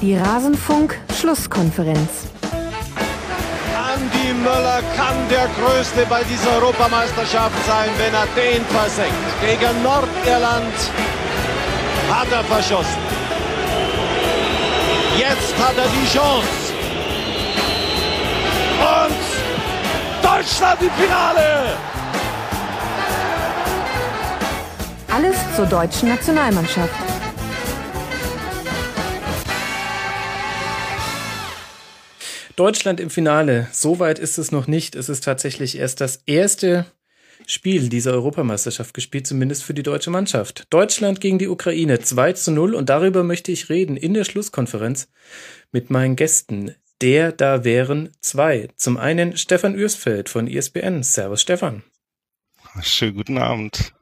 Die Rasenfunk-Schlusskonferenz. Andi Möller kann der Größte bei dieser Europameisterschaft sein, wenn er den versenkt. Gegen Nordirland hat er verschossen. Jetzt hat er die Chance. Und Deutschland im Finale! Alles zur deutschen Nationalmannschaft. Deutschland im Finale. So weit ist es noch nicht. Es ist tatsächlich erst das erste Spiel dieser Europameisterschaft gespielt, zumindest für die deutsche Mannschaft. Deutschland gegen die Ukraine 2 zu 0 und darüber möchte ich reden in der Schlusskonferenz mit meinen Gästen. Der da wären zwei. Zum einen Stefan Ürsfeld von ISBN. Servus Stefan. Schönen guten Abend.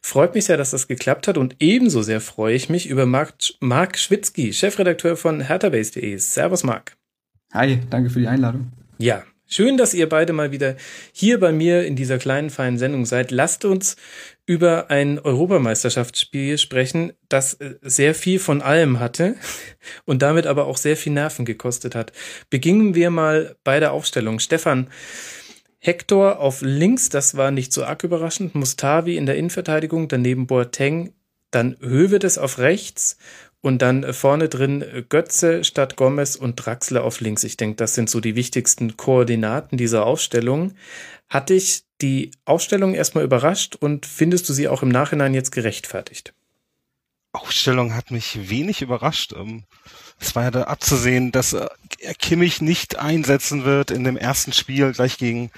Freut mich sehr, dass das geklappt hat und ebenso sehr freue ich mich über Marc, Marc Schwitzky, Chefredakteur von herthabase.de. Servus Marc. Hi, danke für die Einladung. Ja, schön, dass ihr beide mal wieder hier bei mir in dieser kleinen, feinen Sendung seid. Lasst uns über ein Europameisterschaftsspiel sprechen, das äh, sehr viel von allem hatte und damit aber auch sehr viel Nerven gekostet hat. Beginnen wir mal bei der Aufstellung. Stefan, Hector auf links, das war nicht so arg überraschend. Mustavi in der Innenverteidigung, daneben Boateng, dann Hövedes auf rechts und dann vorne drin Götze statt Gomez und Draxler auf links. Ich denke, das sind so die wichtigsten Koordinaten dieser Aufstellung. Hat dich die Aufstellung erstmal überrascht und findest du sie auch im Nachhinein jetzt gerechtfertigt? Aufstellung hat mich wenig überrascht. Ähm, es war ja da abzusehen, dass er Kimmich nicht einsetzen wird in dem ersten Spiel gleich gegen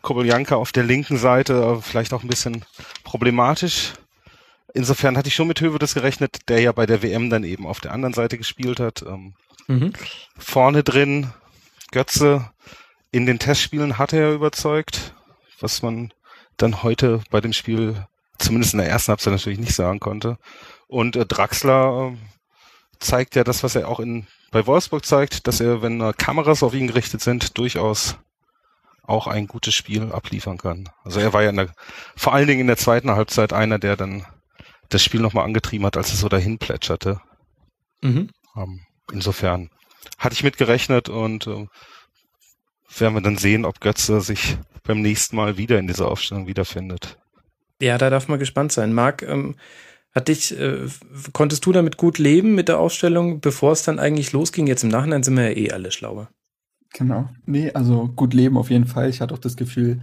Koboljanka auf der linken Seite. Vielleicht auch ein bisschen problematisch insofern hatte ich schon mit Hövedes gerechnet, der ja bei der WM dann eben auf der anderen Seite gespielt hat. Ähm, mhm. Vorne drin Götze in den Testspielen hat er überzeugt, was man dann heute bei dem Spiel zumindest in der ersten Halbzeit natürlich nicht sagen konnte. Und äh, Draxler äh, zeigt ja das, was er auch in bei Wolfsburg zeigt, dass er, wenn äh, Kameras auf ihn gerichtet sind, durchaus auch ein gutes Spiel abliefern kann. Also er war ja der, vor allen Dingen in der zweiten Halbzeit einer, der dann das Spiel nochmal angetrieben hat, als es so dahin plätscherte. Mhm. Ähm, insofern hatte ich mitgerechnet und äh, werden wir dann sehen, ob Götze sich beim nächsten Mal wieder in dieser Aufstellung wiederfindet. Ja, da darf man gespannt sein. Marc, ähm, hat dich, äh, konntest du damit gut leben mit der Aufstellung, bevor es dann eigentlich losging? Jetzt im Nachhinein sind wir ja eh alle schlauer. Genau. Nee, also gut leben auf jeden Fall. Ich hatte auch das Gefühl,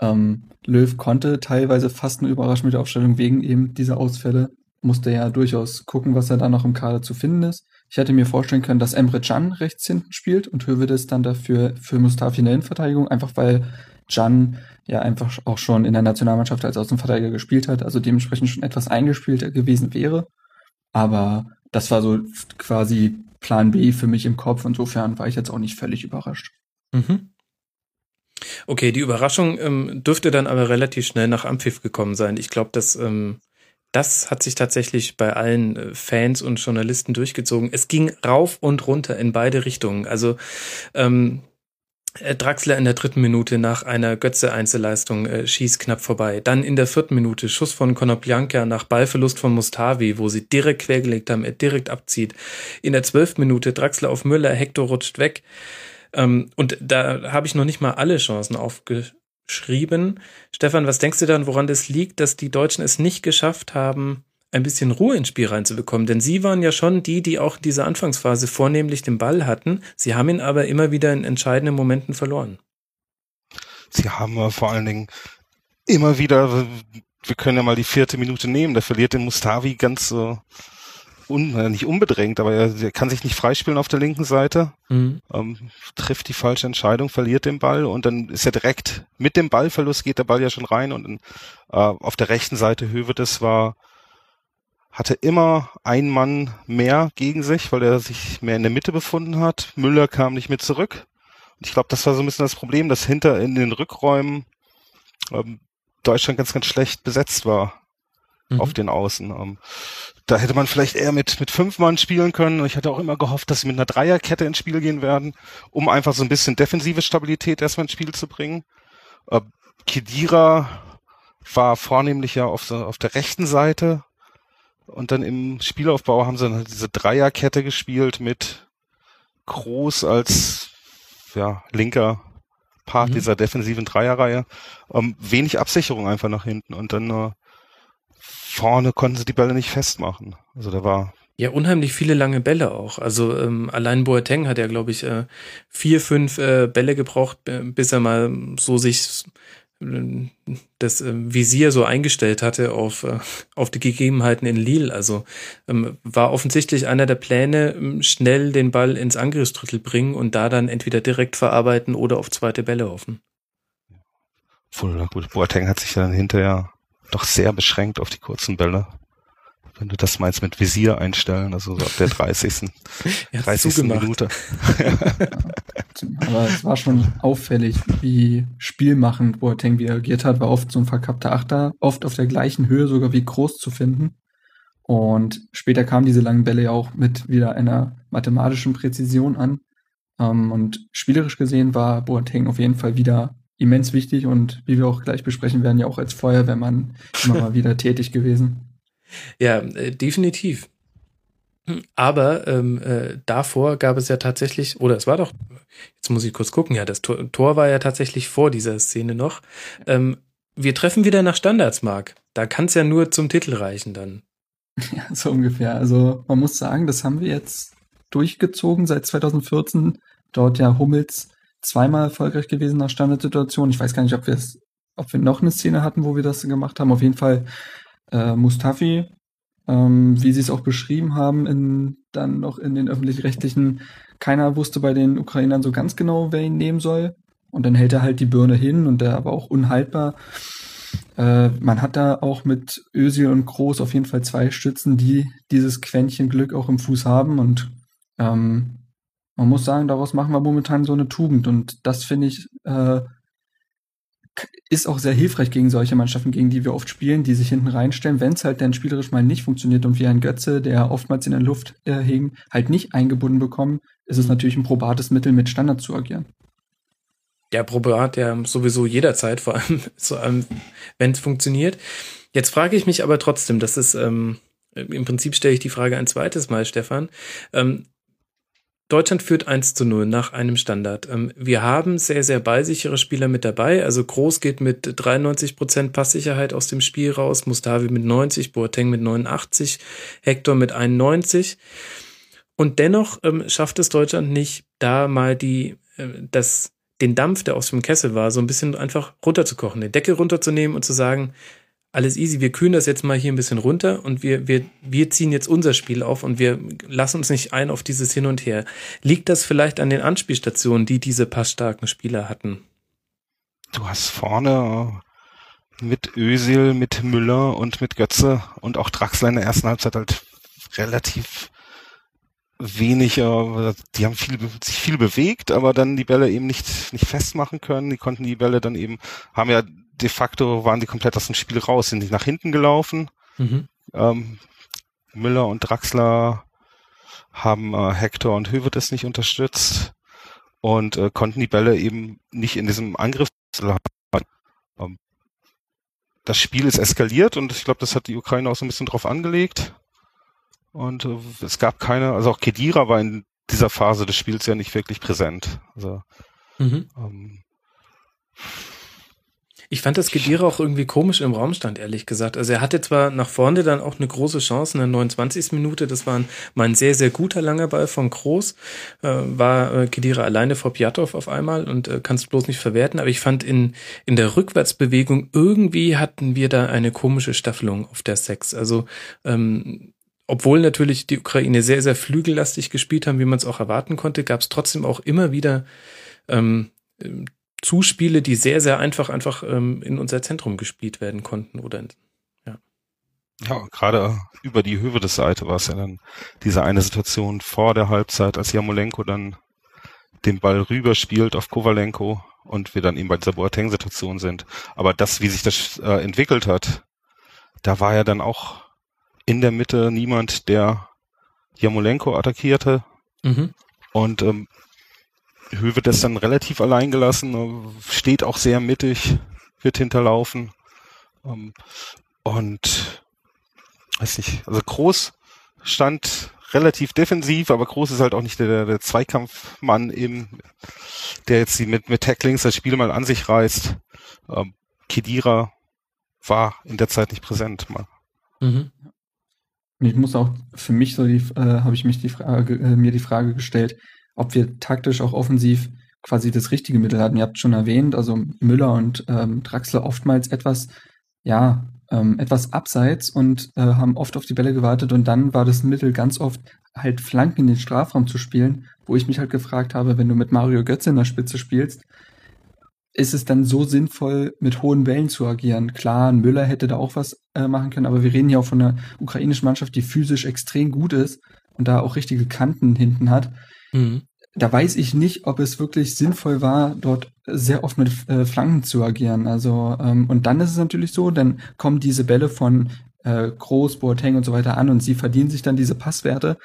ähm, Löw konnte teilweise fast eine überraschen mit der Aufstellung wegen eben dieser Ausfälle. Musste ja durchaus gucken, was er da noch im Kader zu finden ist. Ich hätte mir vorstellen können, dass Emre Can rechts hinten spielt und Hövedes dann dafür für Mustafi in der Innenverteidigung, einfach weil Can ja einfach auch schon in der Nationalmannschaft als Außenverteidiger gespielt hat, also dementsprechend schon etwas eingespielter gewesen wäre. Aber das war so quasi Plan B für mich im Kopf. Insofern war ich jetzt auch nicht völlig überrascht. Mhm. Okay, die Überraschung ähm, dürfte dann aber relativ schnell nach Ampfiff gekommen sein. Ich glaube, dass ähm, das hat sich tatsächlich bei allen äh, Fans und Journalisten durchgezogen. Es ging rauf und runter in beide Richtungen. Also ähm, äh, Draxler in der dritten Minute nach einer Götze-Einzelleistung äh, schießt knapp vorbei. Dann in der vierten Minute Schuss von Konoplyanka nach Ballverlust von Mustavi, wo sie direkt quergelegt haben, er direkt abzieht. In der zwölften Minute Draxler auf Müller, Hector rutscht weg. Ähm, und da habe ich noch nicht mal alle Chancen aufgeschrieben. Stefan, was denkst du dann, woran das liegt, dass die Deutschen es nicht geschafft haben, ein bisschen Ruhe ins Spiel reinzubekommen? Denn sie waren ja schon die, die auch in dieser Anfangsphase vornehmlich den Ball hatten. Sie haben ihn aber immer wieder in entscheidenden Momenten verloren. Sie haben vor allen Dingen immer wieder, wir können ja mal die vierte Minute nehmen, da verliert den Mustavi ganz so. Äh un, nicht unbedrängt, aber er, er, kann sich nicht freispielen auf der linken Seite, mhm. ähm, trifft die falsche Entscheidung, verliert den Ball und dann ist er direkt mit dem Ballverlust geht der Ball ja schon rein und äh, auf der rechten Seite Hövedes war hatte immer ein Mann mehr gegen sich, weil er sich mehr in der Mitte befunden hat. Müller kam nicht mit zurück. Und ich glaube, das war so ein bisschen das Problem, dass hinter in den Rückräumen ähm, Deutschland ganz, ganz schlecht besetzt war mhm. auf den Außen. Ähm, da hätte man vielleicht eher mit, mit fünf Mann spielen können. Ich hatte auch immer gehofft, dass sie mit einer Dreierkette ins Spiel gehen werden, um einfach so ein bisschen defensive Stabilität erstmal ins Spiel zu bringen. Äh, Kedira war vornehmlich ja auf, der, auf der rechten Seite. Und dann im Spielaufbau haben sie dann halt diese Dreierkette gespielt mit Groß als ja, linker Part mhm. dieser defensiven Dreierreihe. Ähm, wenig Absicherung einfach nach hinten und dann äh, vorne konnten sie die Bälle nicht festmachen. Also da war ja, unheimlich viele lange Bälle auch. Also ähm, allein Boateng hat ja, glaube ich, äh, vier, fünf äh, Bälle gebraucht, bis er mal so sich äh, das äh, Visier so eingestellt hatte auf, äh, auf die Gegebenheiten in Lille. Also ähm, war offensichtlich einer der Pläne, ähm, schnell den Ball ins Angriffsdrittel bringen und da dann entweder direkt verarbeiten oder auf zweite Bälle hoffen. Voll gut. Boateng hat sich dann hinterher doch sehr beschränkt auf die kurzen Bälle wenn du das meinst mit Visier einstellen, also so ab der 30. 30. Minute. Aber es war schon auffällig, wie spielmachend Boateng reagiert hat, war oft so ein verkappter Achter, oft auf der gleichen Höhe sogar wie groß zu finden. Und später kamen diese langen Bälle ja auch mit wieder einer mathematischen Präzision an. Ähm, und spielerisch gesehen war Boateng auf jeden Fall wieder immens wichtig und wie wir auch gleich besprechen werden, ja auch als Feuerwehrmann immer mal wieder tätig gewesen. Ja, äh, definitiv. Aber ähm, äh, davor gab es ja tatsächlich, oder es war doch, jetzt muss ich kurz gucken, ja, das Tor, Tor war ja tatsächlich vor dieser Szene noch. Ähm, wir treffen wieder nach Standards, Marc. Da kann es ja nur zum Titel reichen dann. Ja, so ungefähr. Also man muss sagen, das haben wir jetzt durchgezogen seit 2014. Dort ja Hummels zweimal erfolgreich gewesen nach Standardsituation. Ich weiß gar nicht, ob wir es, ob wir noch eine Szene hatten, wo wir das gemacht haben. Auf jeden Fall äh, Mustafi, ähm, wie sie es auch beschrieben haben, in, dann noch in den öffentlich-rechtlichen, keiner wusste bei den Ukrainern so ganz genau, wer ihn nehmen soll. Und dann hält er halt die Birne hin und der aber auch unhaltbar. Äh, man hat da auch mit Özil und Groß auf jeden Fall zwei Stützen, die dieses Quäntchen Glück auch im Fuß haben. Und ähm, man muss sagen, daraus machen wir momentan so eine Tugend. Und das finde ich äh, ist auch sehr hilfreich gegen solche Mannschaften, gegen die wir oft spielen, die sich hinten reinstellen. Wenn es halt dann spielerisch mal nicht funktioniert und wir einen Götze, der oftmals in der Luft äh, hing, halt nicht eingebunden bekommen, ist es natürlich ein probates Mittel, mit Standard zu agieren. Ja, probat ja sowieso jederzeit, vor allem, vor allem wenn es funktioniert. Jetzt frage ich mich aber trotzdem, das ist, ähm, im Prinzip stelle ich die Frage ein zweites Mal, Stefan. Ähm, Deutschland führt 1 zu 0 nach einem Standard. Ähm, wir haben sehr, sehr ballsichere Spieler mit dabei. Also Groß geht mit 93 Prozent Passsicherheit aus dem Spiel raus, Mustavi mit 90, Boateng mit 89, Hector mit 91. Und dennoch ähm, schafft es Deutschland nicht, da mal die, äh, das, den Dampf, der aus dem Kessel war, so ein bisschen einfach runterzukochen, den Deckel runterzunehmen und zu sagen, alles easy, wir kühlen das jetzt mal hier ein bisschen runter und wir, wir, wir ziehen jetzt unser Spiel auf und wir lassen uns nicht ein auf dieses Hin und Her. Liegt das vielleicht an den Anspielstationen, die diese passstarken Spieler hatten? Du hast vorne mit Ösil, mit Müller und mit Götze und auch Draxler in der ersten Halbzeit halt relativ wenig, die haben viel, sich viel bewegt, aber dann die Bälle eben nicht, nicht festmachen können. Die konnten die Bälle dann eben, haben ja de facto waren die komplett aus dem Spiel raus, sind nicht nach hinten gelaufen. Mhm. Ähm, Müller und Draxler haben äh, Hector und Hövedes nicht unterstützt und äh, konnten die Bälle eben nicht in diesem Angriff ähm, das Spiel ist eskaliert und ich glaube, das hat die Ukraine auch so ein bisschen drauf angelegt. Und äh, es gab keine, also auch Kedira war in dieser Phase des Spiels ja nicht wirklich präsent. Also mhm. ähm, ich fand das Gedire auch irgendwie komisch im Raum stand, ehrlich gesagt. Also er hatte zwar nach vorne dann auch eine große Chance in der 29. Minute, das war ein, mal ein sehr, sehr guter langer Ball von Groß, äh, war äh, Kedira alleine vor Piatov auf einmal und äh, kannst bloß nicht verwerten, aber ich fand in, in der Rückwärtsbewegung irgendwie hatten wir da eine komische Staffelung auf der Sex. Also ähm, obwohl natürlich die Ukraine sehr, sehr flügellastig gespielt haben, wie man es auch erwarten konnte, gab es trotzdem auch immer wieder ähm, Zuspiele, die sehr, sehr einfach einfach ähm, in unser Zentrum gespielt werden konnten oder ja. Ja, gerade über die Höhe des Seite war es ja dann diese eine Situation vor der Halbzeit, als Jamolenko dann den Ball rüberspielt auf Kovalenko und wir dann eben bei dieser Boateng-Situation sind. Aber das, wie sich das äh, entwickelt hat, da war ja dann auch in der Mitte niemand, der Jamolenko attackierte. Mhm. Und ähm, Höwe das dann relativ allein gelassen, steht auch sehr mittig, wird hinterlaufen. Ähm, und weiß nicht, also Groß stand relativ defensiv, aber Groß ist halt auch nicht der, der Zweikampfmann eben, der jetzt mit, mit Tacklings das Spiel mal an sich reißt. Ähm, Kedira war in der Zeit nicht präsent mal. Mhm. Und ich muss auch für mich so die, äh, habe ich mich die Frage, äh, mir die Frage gestellt, ob wir taktisch auch offensiv quasi das richtige Mittel hatten. Ihr habt schon erwähnt, also Müller und ähm, Draxler oftmals etwas, ja, ähm, etwas abseits und äh, haben oft auf die Bälle gewartet und dann war das Mittel ganz oft halt Flanken in den Strafraum zu spielen, wo ich mich halt gefragt habe, wenn du mit Mario Götze in der Spitze spielst, ist es dann so sinnvoll, mit hohen Wellen zu agieren? Klar, Müller hätte da auch was äh, machen können, aber wir reden ja auch von einer ukrainischen Mannschaft, die physisch extrem gut ist und da auch richtige Kanten hinten hat. Mhm. Da weiß ich nicht, ob es wirklich sinnvoll war, dort sehr oft mit äh, Flanken zu agieren. Also ähm, und dann ist es natürlich so, dann kommen diese Bälle von äh, Groß, Boateng und so weiter an und sie verdienen sich dann diese Passwerte,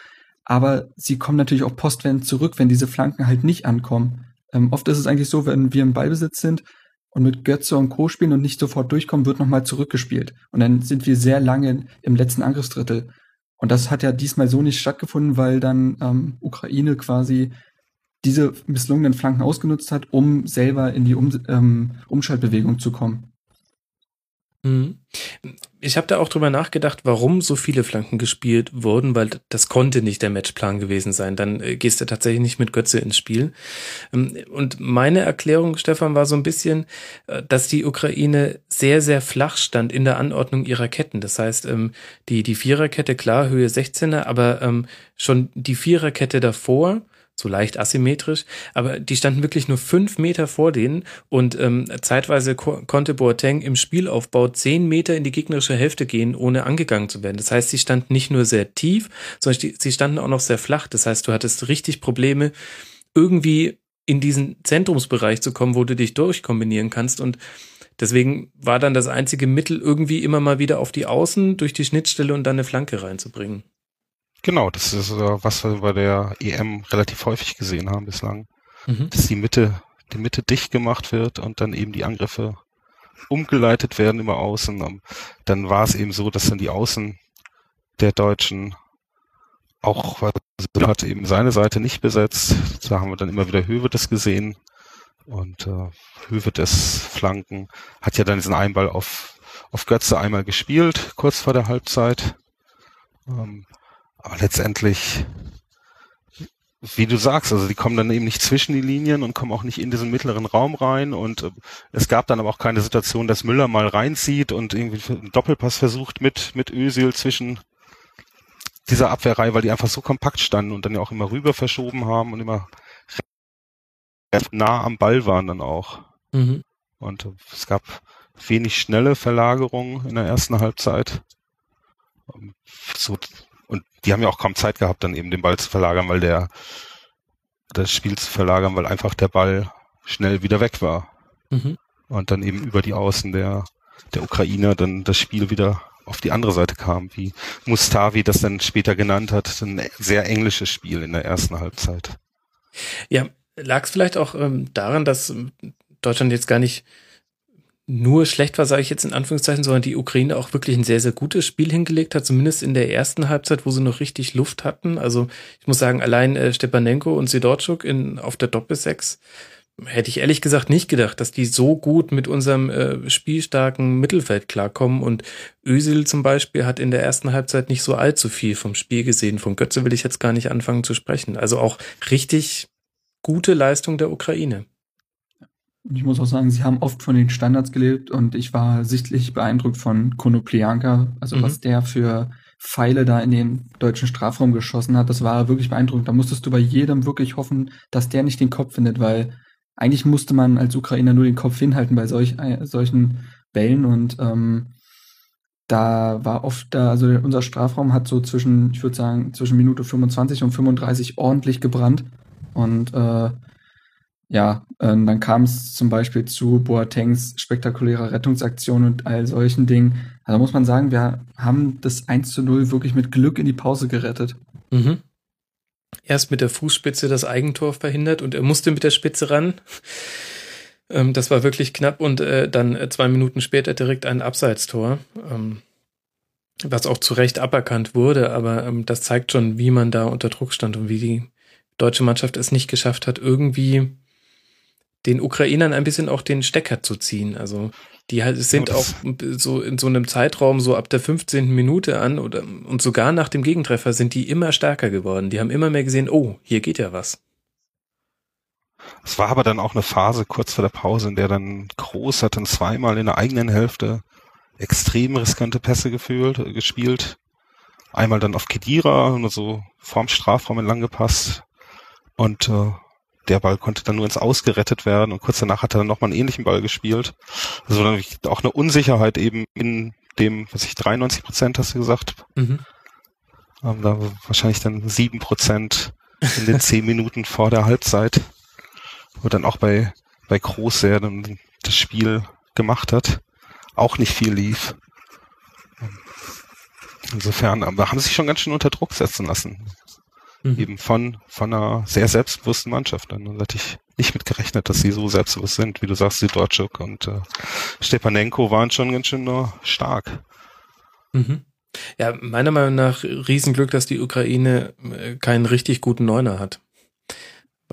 aber sie kommen natürlich auch postwendend zurück, wenn diese Flanken halt nicht ankommen. Ähm, oft ist es eigentlich so, wenn wir im Ballbesitz sind und mit Götze und Co. spielen und nicht sofort durchkommen, wird nochmal zurückgespielt. Und dann sind wir sehr lange im letzten Angriffsdrittel. Und das hat ja diesmal so nicht stattgefunden, weil dann ähm, Ukraine quasi diese misslungenen Flanken ausgenutzt hat, um selber in die um ähm, Umschaltbewegung zu kommen. Mhm. Ich habe da auch drüber nachgedacht, warum so viele Flanken gespielt wurden, weil das konnte nicht der Matchplan gewesen sein. Dann äh, gehst du tatsächlich nicht mit Götze ins Spiel. Ähm, und meine Erklärung, Stefan, war so ein bisschen, äh, dass die Ukraine sehr, sehr flach stand in der Anordnung ihrer Ketten. Das heißt, ähm, die, die Viererkette, klar, Höhe 16er, aber ähm, schon die Viererkette davor so leicht asymmetrisch, aber die standen wirklich nur fünf Meter vor denen und ähm, zeitweise ko konnte Boateng im Spielaufbau zehn Meter in die gegnerische Hälfte gehen, ohne angegangen zu werden. Das heißt, sie standen nicht nur sehr tief, sondern die, sie standen auch noch sehr flach. Das heißt, du hattest richtig Probleme, irgendwie in diesen Zentrumsbereich zu kommen, wo du dich durchkombinieren kannst und Deswegen war dann das einzige Mittel, irgendwie immer mal wieder auf die Außen durch die Schnittstelle und dann eine Flanke reinzubringen. Genau, das ist äh, was wir bei der EM relativ häufig gesehen haben bislang. Mhm. Dass die Mitte, die Mitte dicht gemacht wird und dann eben die Angriffe umgeleitet werden über Außen. Ähm, dann war es eben so, dass dann die Außen der Deutschen auch also hat eben seine Seite nicht besetzt. Da haben wir dann immer wieder Hövedes gesehen. Und äh, Hövedes Flanken hat ja dann diesen Einball auf, auf Götze einmal gespielt, kurz vor der Halbzeit. Ähm, aber letztendlich, wie du sagst, also die kommen dann eben nicht zwischen die Linien und kommen auch nicht in diesen mittleren Raum rein. Und äh, es gab dann aber auch keine Situation, dass Müller mal reinzieht und irgendwie einen Doppelpass versucht mit, mit Ösil zwischen dieser Abwehrreihe, weil die einfach so kompakt standen und dann ja auch immer rüber verschoben haben und immer nah am Ball waren dann auch. Mhm. Und es gab wenig schnelle Verlagerungen in der ersten Halbzeit. So und die haben ja auch kaum Zeit gehabt, dann eben den Ball zu verlagern, weil der, das Spiel zu verlagern, weil einfach der Ball schnell wieder weg war. Mhm. Und dann eben über die Außen der, der Ukrainer dann das Spiel wieder auf die andere Seite kam, wie Mustavi das dann später genannt hat, ein sehr englisches Spiel in der ersten Halbzeit. Ja, lag es vielleicht auch ähm, daran, dass Deutschland jetzt gar nicht nur schlecht war, sage ich jetzt in Anführungszeichen, sondern die Ukraine auch wirklich ein sehr, sehr gutes Spiel hingelegt hat, zumindest in der ersten Halbzeit, wo sie noch richtig Luft hatten. Also ich muss sagen, allein äh, Stepanenko und Sidorczuk in, auf der Doppelsechs hätte ich ehrlich gesagt nicht gedacht, dass die so gut mit unserem äh, spielstarken Mittelfeld klarkommen. Und Ösil zum Beispiel hat in der ersten Halbzeit nicht so allzu viel vom Spiel gesehen. Von Götze will ich jetzt gar nicht anfangen zu sprechen. Also auch richtig gute Leistung der Ukraine. Und ich muss auch sagen, sie haben oft von den Standards gelebt und ich war sichtlich beeindruckt von Konoplianka, also mhm. was der für Pfeile da in den deutschen Strafraum geschossen hat, das war wirklich beeindruckend. Da musstest du bei jedem wirklich hoffen, dass der nicht den Kopf findet, weil eigentlich musste man als Ukrainer nur den Kopf hinhalten bei solch, äh, solchen Bällen und ähm, da war oft da, also unser Strafraum hat so zwischen, ich würde sagen, zwischen Minute 25 und 35 ordentlich gebrannt und äh, ja, äh, dann kam es zum Beispiel zu Boatengs spektakulärer Rettungsaktion und all solchen Dingen. Also muss man sagen, wir haben das 1 zu 0 wirklich mit Glück in die Pause gerettet. Mhm. Erst mit der Fußspitze das Eigentor verhindert und er musste mit der Spitze ran. Ähm, das war wirklich knapp und äh, dann äh, zwei Minuten später direkt ein Abseitstor. Ähm, Was auch zu Recht aberkannt wurde, aber ähm, das zeigt schon, wie man da unter Druck stand und wie die deutsche Mannschaft es nicht geschafft hat, irgendwie den Ukrainern ein bisschen auch den Stecker zu ziehen. Also die halt sind auch so in so einem Zeitraum so ab der 15. Minute an oder und sogar nach dem Gegentreffer sind die immer stärker geworden. Die haben immer mehr gesehen, oh, hier geht ja was. Es war aber dann auch eine Phase kurz vor der Pause, in der dann Groß hat dann zweimal in der eigenen Hälfte extrem riskante Pässe gefühlt, äh, gespielt. Einmal dann auf Kedira, nur so vorm Strafraum entlang gepasst. Und äh, der Ball konnte dann nur ins Ausgerettet werden und kurz danach hat er dann nochmal einen ähnlichen Ball gespielt. Also dann auch eine Unsicherheit eben in dem, was ich, 93 Prozent hast du gesagt. Mhm. Ähm, da wahrscheinlich dann sieben Prozent in den zehn Minuten vor der Halbzeit wo dann auch bei, bei Groß, der dann das Spiel gemacht hat, auch nicht viel lief. Insofern, aber haben sich schon ganz schön unter Druck setzen lassen. Mhm. Eben von, von einer sehr selbstbewussten Mannschaft. Dann hätte ich nicht mit gerechnet, dass sie so selbstbewusst sind. Wie du sagst, die Dortschuk und äh, Stepanenko waren schon ganz schön uh, stark. Mhm. Ja, meiner Meinung nach Riesenglück, dass die Ukraine äh, keinen richtig guten Neuner hat.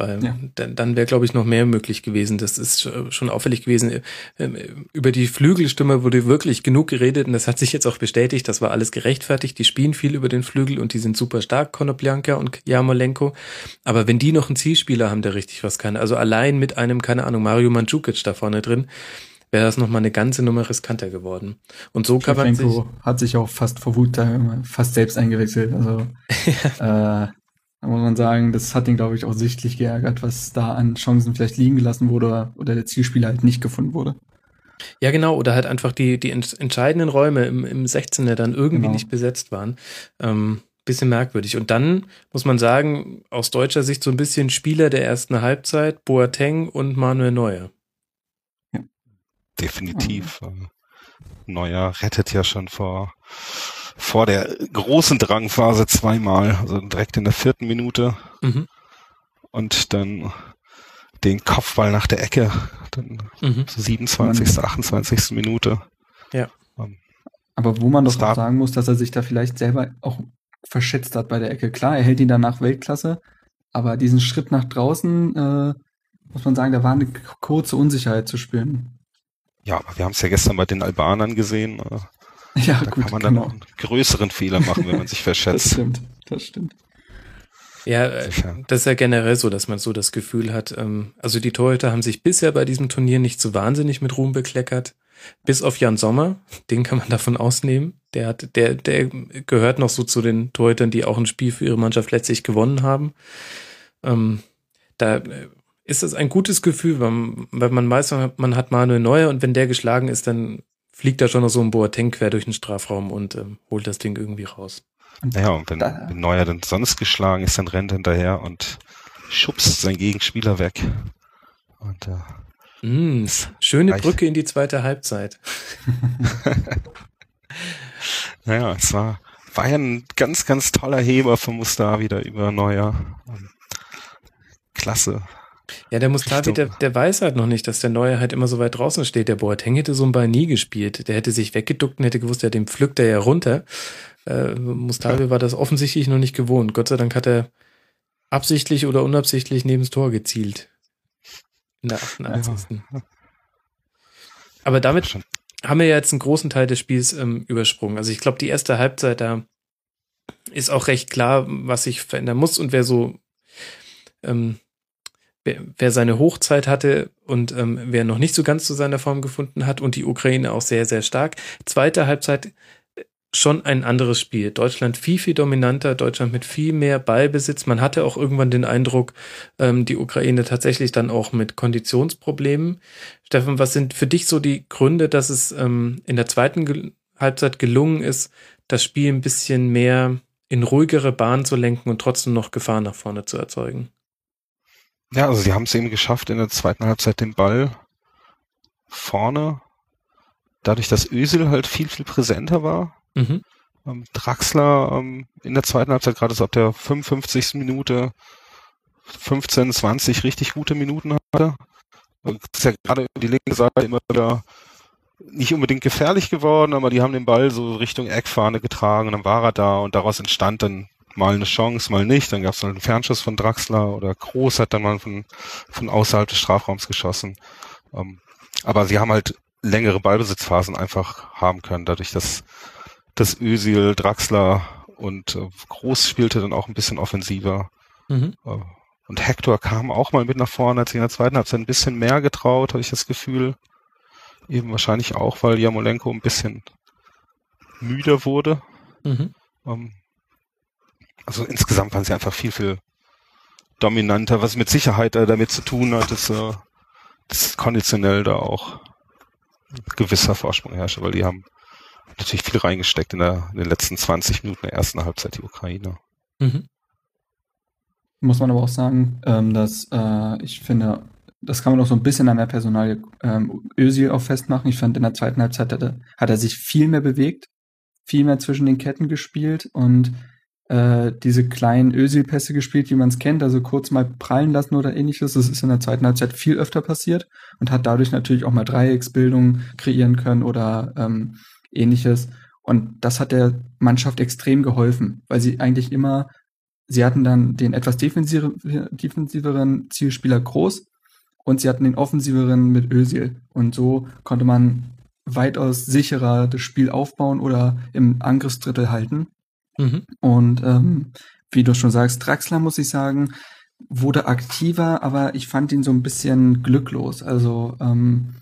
Weil ja. dann, dann wäre, glaube ich, noch mehr möglich gewesen. Das ist schon auffällig gewesen. Ähm, über die Flügelstimme wurde wirklich genug geredet und das hat sich jetzt auch bestätigt. Das war alles gerechtfertigt. Die spielen viel über den Flügel und die sind super stark, Konoplyanka und Jamolenko. Aber wenn die noch einen Zielspieler haben, der richtig was kann, also allein mit einem, keine Ahnung, Mario Mandzukic da vorne drin, wäre das nochmal eine ganze Nummer riskanter geworden. Und so kann man sich... hat sich auch fast vor Wut da fast selbst eingewechselt. Also ja. äh, da muss man sagen, das hat ihn, glaube ich, auch sichtlich geärgert, was da an Chancen vielleicht liegen gelassen wurde oder der Zielspieler halt nicht gefunden wurde. Ja, genau, oder halt einfach die, die entscheidenden Räume im, im 16er dann irgendwie genau. nicht besetzt waren. Ähm, bisschen merkwürdig. Und dann muss man sagen, aus deutscher Sicht so ein bisschen Spieler der ersten Halbzeit, Boateng und Manuel Neuer. Ja. Definitiv. Mhm. Neuer rettet ja schon vor vor der großen Drangphase zweimal, also direkt in der vierten Minute. Mhm. Und dann den Kopfball nach der Ecke, dann mhm. 27., 28. Minute. Ja. Um, ähm, Aber wo man doch auch sagen muss, dass er sich da vielleicht selber auch verschätzt hat bei der Ecke. Klar, er hält ihn danach Weltklasse, aber diesen Schritt nach draußen, äh, muss man sagen, da war eine kurze Unsicherheit zu spüren. Ja, aber wir haben es ja gestern bei den Albanern gesehen. Ja, da gut, kann man dann genau. einen größeren Fehler machen, wenn man sich verschätzt. Das stimmt, das stimmt. Ja, äh, das ist ja generell so, dass man so das Gefühl hat, ähm, also die Torhüter haben sich bisher bei diesem Turnier nicht so wahnsinnig mit Ruhm bekleckert. Bis auf Jan Sommer, den kann man davon ausnehmen. Der hat, der, der gehört noch so zu den Torhütern, die auch ein Spiel für ihre Mannschaft letztlich gewonnen haben. Ähm, da äh, ist es ein gutes Gefühl, wenn, wenn man weiß, man hat Manuel Neuer und wenn der geschlagen ist, dann fliegt da schon noch so ein Boateng quer durch den Strafraum und ähm, holt das Ding irgendwie raus. Naja, und wenn, wenn Neuer dann sonst geschlagen ist, dann rennt er hinterher und schubst seinen Gegenspieler weg. Und äh, mm, schöne Brücke in die zweite Halbzeit. naja, es war, war ja ein ganz, ganz toller Heber von Mustavi da über Neuer. Klasse. Ja, der Mustafi, der, der weiß halt noch nicht, dass der Neue halt immer so weit draußen steht. Der Boateng hätte so ein Ball nie gespielt. Der hätte sich weggeduckt und hätte gewusst, ja, dem pflückt er ja runter. Äh, Mustafi ja. war das offensichtlich noch nicht gewohnt. Gott sei Dank hat er absichtlich oder unabsichtlich neben das Tor gezielt. In der 88. Ja. Aber damit haben wir ja jetzt einen großen Teil des Spiels ähm, übersprungen. Also ich glaube, die erste Halbzeit da ist auch recht klar, was sich verändern muss und wer so ähm, wer, wer seine Hochzeit hatte und ähm, wer noch nicht so ganz zu seiner Form gefunden hat und die Ukraine auch sehr, sehr stark. Zweite Halbzeit äh, schon ein anderes Spiel. Deutschland viel, viel dominanter, Deutschland mit viel mehr Ballbesitz. Man hatte auch irgendwann den Eindruck, ähm, die Ukraine tatsächlich dann auch mit Konditionsproblemen. Steffen, was sind für dich so die Gründe, dass es ähm, in der zweiten Ge Halbzeit gelungen ist, das Spiel ein bisschen mehr in ruhigere Bahn zu lenken und trotzdem noch Gefahr nach vorne zu erzeugen? Ja, also sie haben es eben geschafft, in der zweiten Halbzeit den Ball vorne, dadurch, dass Ösel halt viel, viel präsenter war. Mhm. Ähm, Draxler ähm, in der zweiten Halbzeit, gerade so ab der 55. Minute, 15, 20 richtig gute Minuten hatte. Das ist ja gerade die linke Seite immer wieder nicht unbedingt gefährlich geworden, aber die haben den Ball so Richtung Eckfahne getragen und dann war er da und daraus entstand dann mal eine Chance, mal nicht. Dann gab es halt einen Fernschuss von Draxler oder Groß hat dann mal von, von außerhalb des Strafraums geschossen. Ähm, aber sie haben halt längere Ballbesitzphasen einfach haben können, dadurch, dass, dass Özil, Draxler und äh, Groß spielte dann auch ein bisschen offensiver. Mhm. Äh, und Hector kam auch mal mit nach vorne, als ich in der zweiten Halbzeit ein bisschen mehr getraut, habe ich das Gefühl. Eben wahrscheinlich auch, weil Jamolenko ein bisschen müder wurde. Mhm. Ähm, also insgesamt waren sie einfach viel, viel dominanter, was mit Sicherheit äh, damit zu tun hat, dass, äh, dass konditionell da auch ein gewisser Vorsprung herrscht, weil die haben natürlich viel reingesteckt in, der, in den letzten 20 Minuten der ersten Halbzeit, die Ukraine. Mhm. Muss man aber auch sagen, ähm, dass äh, ich finde, das kann man auch so ein bisschen an der Personalie ähm, Özil auch festmachen. Ich fand, in der zweiten Halbzeit hat er, hat er sich viel mehr bewegt, viel mehr zwischen den Ketten gespielt und äh, diese kleinen Özil-Pässe gespielt, wie man es kennt, also kurz mal prallen lassen oder ähnliches. Das ist in der zweiten Halbzeit viel öfter passiert und hat dadurch natürlich auch mal Dreiecksbildung kreieren können oder ähm, ähnliches. Und das hat der Mannschaft extrem geholfen, weil sie eigentlich immer, sie hatten dann den etwas defensiveren Zielspieler groß und sie hatten den offensiveren mit Özil. Und so konnte man weitaus sicherer das Spiel aufbauen oder im Angriffsdrittel halten. Mhm. Und ähm, wie du schon sagst, Draxler, muss ich sagen, wurde aktiver, aber ich fand ihn so ein bisschen glücklos. Also ähm,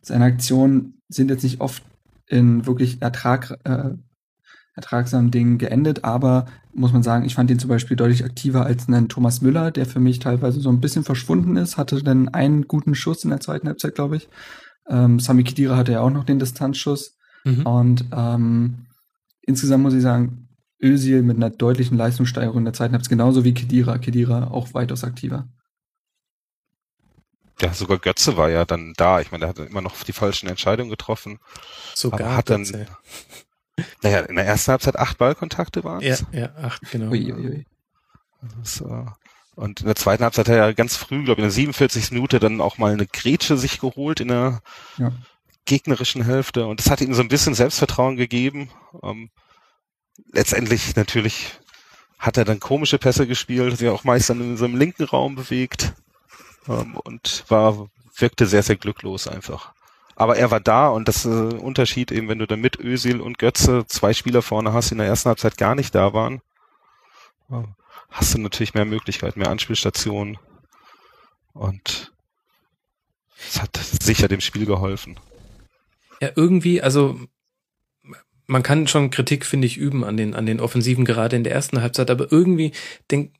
seine Aktionen sind jetzt nicht oft in wirklich Ertrag, äh, ertragsamen Dingen geendet, aber muss man sagen, ich fand ihn zum Beispiel deutlich aktiver als einen Thomas Müller, der für mich teilweise so ein bisschen verschwunden ist, hatte dann einen guten Schuss in der zweiten Halbzeit, glaube ich. Ähm, Sami Khedira hatte ja auch noch den Distanzschuss. Mhm. Und ähm, insgesamt muss ich sagen, Özil mit einer deutlichen Leistungssteigerung in der zweiten Halbzeit, genauso wie Kedira. Kedira auch weitaus aktiver. Ja, sogar Götze war ja dann da. Ich meine, er hat immer noch die falschen Entscheidungen getroffen. Sogar aber hat dann, naja, in der ersten Halbzeit acht Ballkontakte waren es. Ja, ja, acht, genau. Ui, ui, ui. So. Und in der zweiten Halbzeit hat er ja ganz früh, glaube ich, in der 47. Minute dann auch mal eine Grätsche sich geholt in der ja. gegnerischen Hälfte. Und das hat ihm so ein bisschen Selbstvertrauen gegeben. Ähm, letztendlich natürlich hat er dann komische Pässe gespielt, sich auch meist dann in so einem linken Raum bewegt ähm, und war wirkte sehr, sehr glücklos einfach. Aber er war da und das äh, Unterschied eben, wenn du dann mit Ösil und Götze zwei Spieler vorne hast, die in der ersten Halbzeit gar nicht da waren, äh, hast du natürlich mehr Möglichkeiten, mehr Anspielstationen und es hat sicher dem Spiel geholfen. Ja, irgendwie, also man kann schon Kritik, finde ich, üben an den, an den Offensiven, gerade in der ersten Halbzeit, aber irgendwie denk,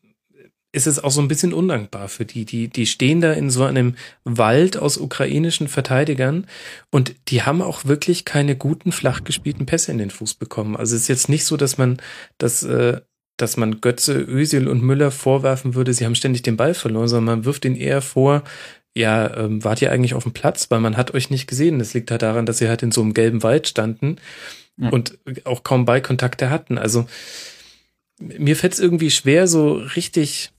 ist es auch so ein bisschen undankbar für die. Die, die stehen da in so einem Wald aus ukrainischen Verteidigern und die haben auch wirklich keine guten, flach gespielten Pässe in den Fuß bekommen. Also es ist jetzt nicht so, dass man, dass, äh, dass man Götze, Özil und Müller vorwerfen würde, sie haben ständig den Ball verloren, sondern man wirft ihnen eher vor, ja, ähm, wart ihr eigentlich auf dem Platz, weil man hat euch nicht gesehen. Das liegt halt daran, dass sie halt in so einem gelben Wald standen ja. und auch kaum Ballkontakte hatten. Also mir fällt es irgendwie schwer, so richtig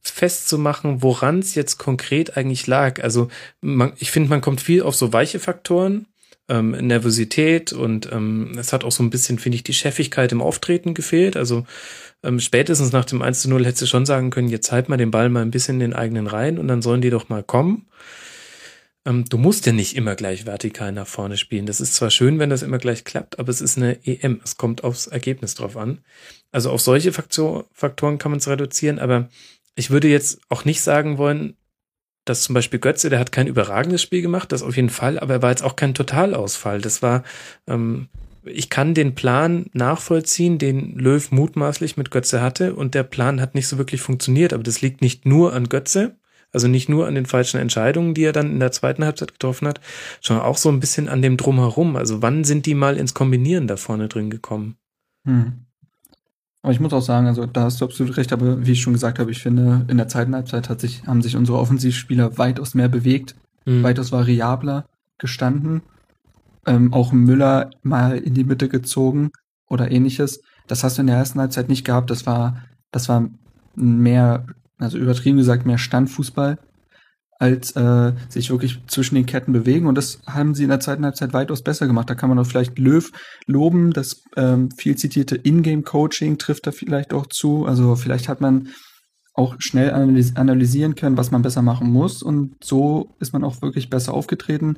festzumachen, woran es jetzt konkret eigentlich lag. Also man, ich finde, man kommt viel auf so weiche Faktoren, ähm, Nervosität und ähm, es hat auch so ein bisschen, finde ich, die Chefigkeit im Auftreten gefehlt. Also ähm, spätestens nach dem 1 zu 0 hättest du schon sagen können, jetzt halt mal den Ball mal ein bisschen in den eigenen Reihen und dann sollen die doch mal kommen. Ähm, du musst ja nicht immer gleich vertikal nach vorne spielen. Das ist zwar schön, wenn das immer gleich klappt, aber es ist eine EM. Es kommt aufs Ergebnis drauf an. Also auf solche Faktor, Faktoren kann man es reduzieren, aber ich würde jetzt auch nicht sagen wollen, dass zum Beispiel Götze, der hat kein überragendes Spiel gemacht, das auf jeden Fall, aber er war jetzt auch kein Totalausfall. Das war, ähm, ich kann den Plan nachvollziehen, den Löw mutmaßlich mit Götze hatte und der Plan hat nicht so wirklich funktioniert, aber das liegt nicht nur an Götze, also nicht nur an den falschen Entscheidungen, die er dann in der zweiten Halbzeit getroffen hat, sondern auch so ein bisschen an dem Drumherum. Also wann sind die mal ins Kombinieren da vorne drin gekommen? Hm. Aber ich muss auch sagen, also da hast du absolut recht, aber wie ich schon gesagt habe, ich finde, in der zweiten Halbzeit hat sich, haben sich unsere Offensivspieler weitaus mehr bewegt, hm. weitaus variabler gestanden. Ähm, auch Müller mal in die Mitte gezogen oder ähnliches. Das hast du in der ersten Halbzeit nicht gehabt. Das war, das war mehr also übertrieben gesagt mehr Standfußball. als äh, sich wirklich zwischen den Ketten bewegen. Und das haben sie in der zweiten Halbzeit weitaus besser gemacht. Da kann man auch vielleicht Löw loben. Das ähm, viel zitierte Ingame-Coaching trifft da vielleicht auch zu. Also vielleicht hat man auch schnell analysieren können, was man besser machen muss. Und so ist man auch wirklich besser aufgetreten.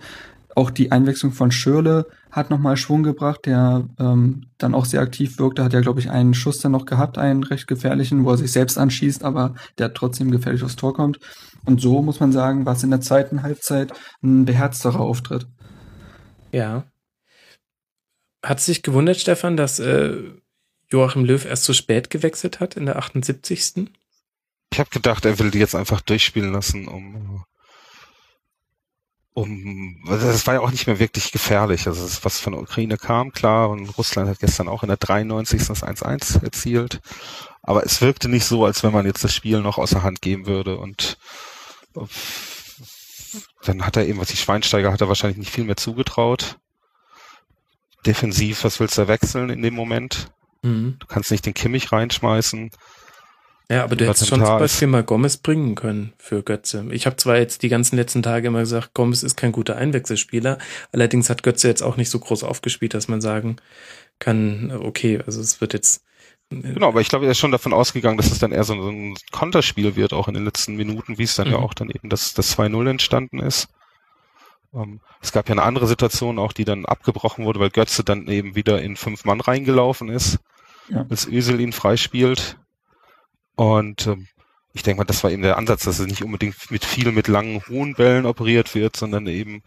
Auch die Einwechslung von Schürle hat nochmal Schwung gebracht, der ähm, dann auch sehr aktiv wirkte. Hat ja, glaube ich, einen Schuss dann noch gehabt, einen recht gefährlichen, wo er sich selbst anschießt, aber der trotzdem gefährlich aufs Tor kommt. Und so muss man sagen, war es in der zweiten Halbzeit ein beherzterer Auftritt. Ja. Hat sich gewundert, Stefan, dass äh, Joachim Löw erst so spät gewechselt hat, in der 78. Ich habe gedacht, er will die jetzt einfach durchspielen lassen, um um, das war ja auch nicht mehr wirklich gefährlich. Also das, was von der Ukraine kam, klar, und Russland hat gestern auch in der 93. das 1-1 erzielt. Aber es wirkte nicht so, als wenn man jetzt das Spiel noch außer Hand geben würde. Und dann hat er eben, was die Schweinsteiger hat er wahrscheinlich nicht viel mehr zugetraut. Defensiv, was willst du wechseln in dem Moment? Mhm. Du kannst nicht den Kimmich reinschmeißen. Ja, aber du hättest schon zum Beispiel mal Gomez bringen können für Götze. Ich habe zwar jetzt die ganzen letzten Tage immer gesagt, Gomez ist kein guter Einwechselspieler, allerdings hat Götze jetzt auch nicht so groß aufgespielt, dass man sagen kann, okay, also es wird jetzt. Äh, genau, aber ich glaube, er ist schon davon ausgegangen, dass es dann eher so ein Konterspiel wird, auch in den letzten Minuten, wie es dann mhm. ja auch dann eben das, das 2-0 entstanden ist. Um, ähm, es gab ja eine andere Situation auch, die dann abgebrochen wurde, weil Götze dann eben wieder in fünf Mann reingelaufen ist, ja. als Ösel ihn freispielt und ähm, ich denke mal, das war eben der Ansatz, dass es nicht unbedingt mit viel mit langen, hohen Bällen operiert wird, sondern eben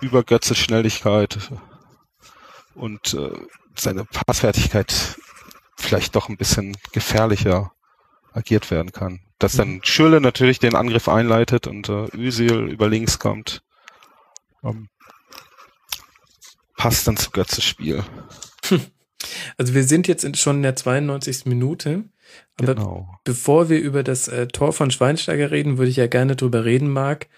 über Götze Schnelligkeit und äh, seine Passfertigkeit vielleicht doch ein bisschen gefährlicher agiert werden kann. Dass dann mhm. Schülle natürlich den Angriff einleitet und äh, Özil über links kommt, ähm, passt dann zu Götzes Spiel. Also wir sind jetzt schon in der 92. Minute. Aber genau. bevor wir über das äh, Tor von Schweinsteiger reden, würde ich ja gerne drüber reden, Marc.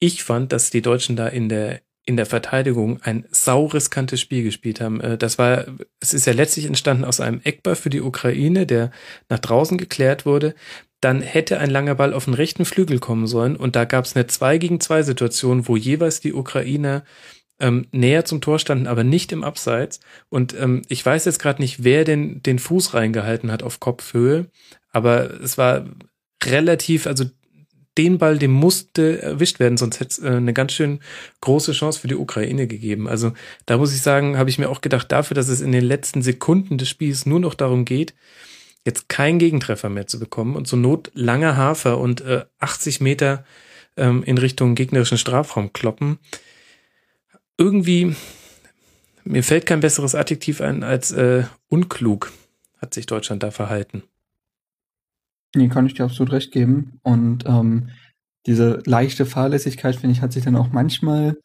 Ich fand, dass die Deutschen da in der in der Verteidigung ein sauriskantes Spiel gespielt haben. Äh, das war, es ist ja letztlich entstanden aus einem Eckball für die Ukraine, der nach draußen geklärt wurde. Dann hätte ein langer Ball auf den rechten Flügel kommen sollen und da gab es eine 2 gegen 2 Situation, wo jeweils die Ukrainer ähm, näher zum Tor standen, aber nicht im Abseits. Und ähm, ich weiß jetzt gerade nicht, wer den, den Fuß reingehalten hat auf Kopfhöhe, aber es war relativ, also den Ball, dem musste erwischt werden, sonst hätte es äh, eine ganz schön große Chance für die Ukraine gegeben. Also da muss ich sagen, habe ich mir auch gedacht, dafür, dass es in den letzten Sekunden des Spiels nur noch darum geht, jetzt keinen Gegentreffer mehr zu bekommen und zur Not langer Hafer und äh, 80 Meter ähm, in Richtung gegnerischen Strafraum kloppen, irgendwie, mir fällt kein besseres Adjektiv ein als äh, unklug hat sich Deutschland da verhalten. Nee, kann ich dir absolut recht geben. Und ähm, diese leichte Fahrlässigkeit, finde ich, hat sich dann auch manchmal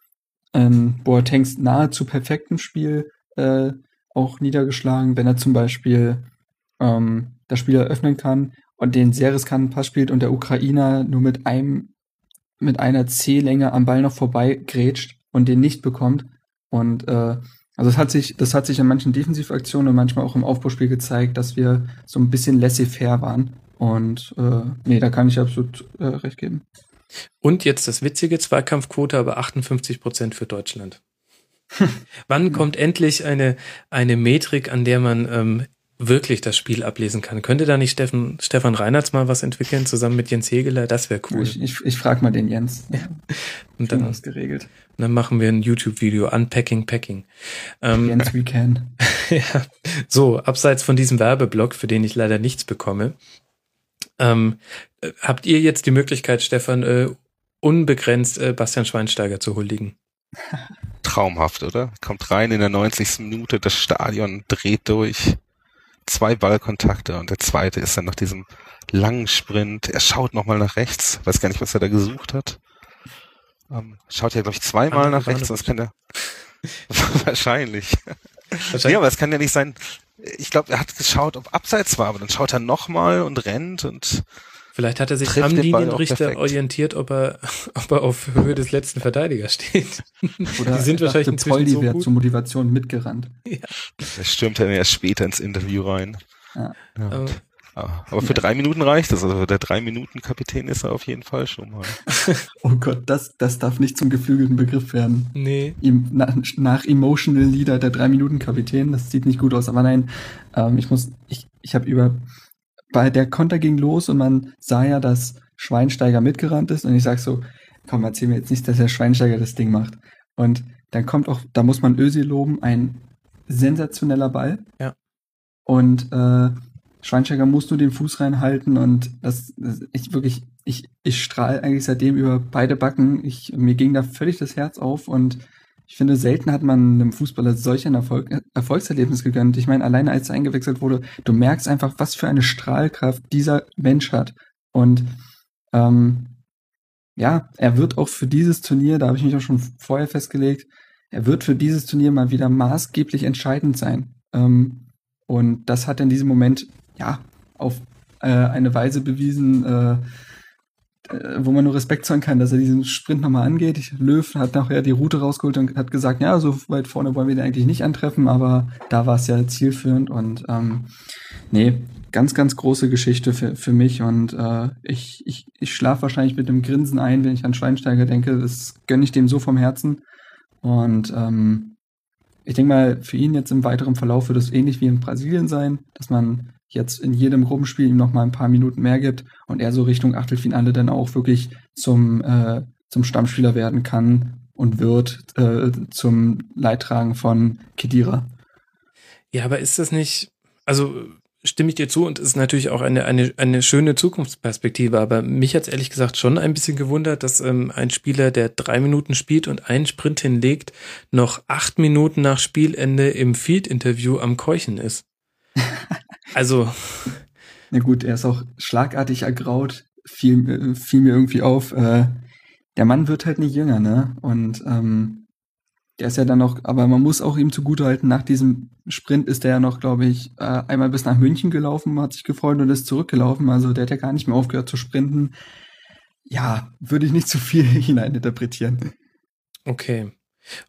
ähm, Boatengs nahezu perfekten Spiel äh, auch niedergeschlagen, wenn er zum Beispiel ähm, das Spiel eröffnen kann und den sehr riskanten Pass spielt und der Ukrainer nur mit einem mit einer C-Länge am Ball noch vorbei grätscht und den nicht bekommt. Und äh, also es hat sich, das hat sich in manchen Defensivaktionen und manchmal auch im Aufbauspiel gezeigt, dass wir so ein bisschen laissez-faire waren. Und äh, nee, da kann ich absolut äh, recht geben. Und jetzt das witzige Zweikampfquote, aber 58 Prozent für Deutschland. Wann kommt endlich eine, eine Metrik, an der man ähm, wirklich das Spiel ablesen kann. Könnte da nicht Steffen, Stefan Reinhardt mal was entwickeln, zusammen mit Jens Hegeler? Das wäre cool. Ich, ich, ich frage mal den Jens. Ja. Und dann, das geregelt. dann machen wir ein YouTube-Video, Unpacking Packing. Ähm, Jens, we can. ja. So, abseits von diesem Werbeblock, für den ich leider nichts bekomme, ähm, äh, habt ihr jetzt die Möglichkeit, Stefan, äh, unbegrenzt äh, Bastian Schweinsteiger zu huldigen? Traumhaft, oder? Kommt rein in der 90. Minute, das Stadion dreht durch zwei Ballkontakte und der zweite ist dann nach diesem langen Sprint. Er schaut nochmal nach rechts, weiß gar nicht, was er da gesucht hat. Ähm, schaut ja, glaube ich, zweimal nach rechts, das kann er wahrscheinlich. wahrscheinlich. Ja, aber es kann ja nicht sein. Ich glaube, er hat geschaut, ob abseits war, aber dann schaut er nochmal und rennt und Vielleicht hat er sich am Linienrichter orientiert, ob er, ob er auf Höhe des letzten Verteidigers steht. Oder Die sind wahrscheinlich inzwischen Poldi so gut. zur Motivation mitgerannt. Ja. Das stürmt er erst später ins Interview rein. Ja. Ja. Aber für drei Minuten reicht das. Also der drei Minuten Kapitän ist er auf jeden Fall schon mal. oh Gott, das, das darf nicht zum geflügelten Begriff werden. Nee. nach, nach Emotional Leader der drei Minuten Kapitän, das sieht nicht gut aus. Aber nein, ähm, ich muss, ich, ich habe über, bei der Konter ging los und man sah ja, dass Schweinsteiger mitgerannt ist und ich sag so, komm, erzähl mir jetzt nicht, dass der Schweinsteiger das Ding macht. Und dann kommt auch, da muss man Ösi loben, ein sensationeller Ball. Ja. Und äh, Schweinsteiger musst du den Fuß reinhalten und das, das ich wirklich, ich, ich strahle eigentlich seitdem über beide Backen. Ich, mir ging da völlig das Herz auf und ich finde, selten hat man einem Fußballer solch ein Erfolg, Erfolgserlebnis gegönnt. Ich meine, alleine als er eingewechselt wurde, du merkst einfach, was für eine Strahlkraft dieser Mensch hat. Und ähm, ja, er wird auch für dieses Turnier, da habe ich mich auch schon vorher festgelegt, er wird für dieses Turnier mal wieder maßgeblich entscheidend sein. Ähm, und das hat in diesem Moment ja, auf äh, eine Weise bewiesen, äh, wo man nur Respekt zollen kann, dass er diesen Sprint nochmal angeht. Löw hat nachher die Route rausgeholt und hat gesagt, ja, so weit vorne wollen wir den eigentlich nicht antreffen, aber da war es ja zielführend und ähm, nee, ganz, ganz große Geschichte für, für mich und äh, ich, ich, ich schlafe wahrscheinlich mit einem Grinsen ein, wenn ich an Schweinsteiger denke. Das gönne ich dem so vom Herzen. Und ähm, ich denke mal, für ihn jetzt im weiteren Verlauf wird es ähnlich wie in Brasilien sein, dass man jetzt in jedem Gruppenspiel ihm noch mal ein paar Minuten mehr gibt und er so Richtung Achtelfinale dann auch wirklich zum, äh, zum Stammspieler werden kann und wird äh, zum Leidtragen von Kedira. Ja, aber ist das nicht, also stimme ich dir zu und ist natürlich auch eine, eine, eine schöne Zukunftsperspektive, aber mich hat es ehrlich gesagt schon ein bisschen gewundert, dass ähm, ein Spieler, der drei Minuten spielt und einen Sprint hinlegt, noch acht Minuten nach Spielende im Field-Interview am Keuchen ist. Also. Na gut, er ist auch schlagartig ergraut, fiel, fiel mir irgendwie auf. Äh, der Mann wird halt nicht jünger, ne? Und ähm, der ist ja dann noch, aber man muss auch ihm zugutehalten, nach diesem Sprint ist der ja noch, glaube ich, äh, einmal bis nach München gelaufen, hat sich gefreut und ist zurückgelaufen. Also der hat ja gar nicht mehr aufgehört zu sprinten. Ja, würde ich nicht zu viel hineininterpretieren. Okay.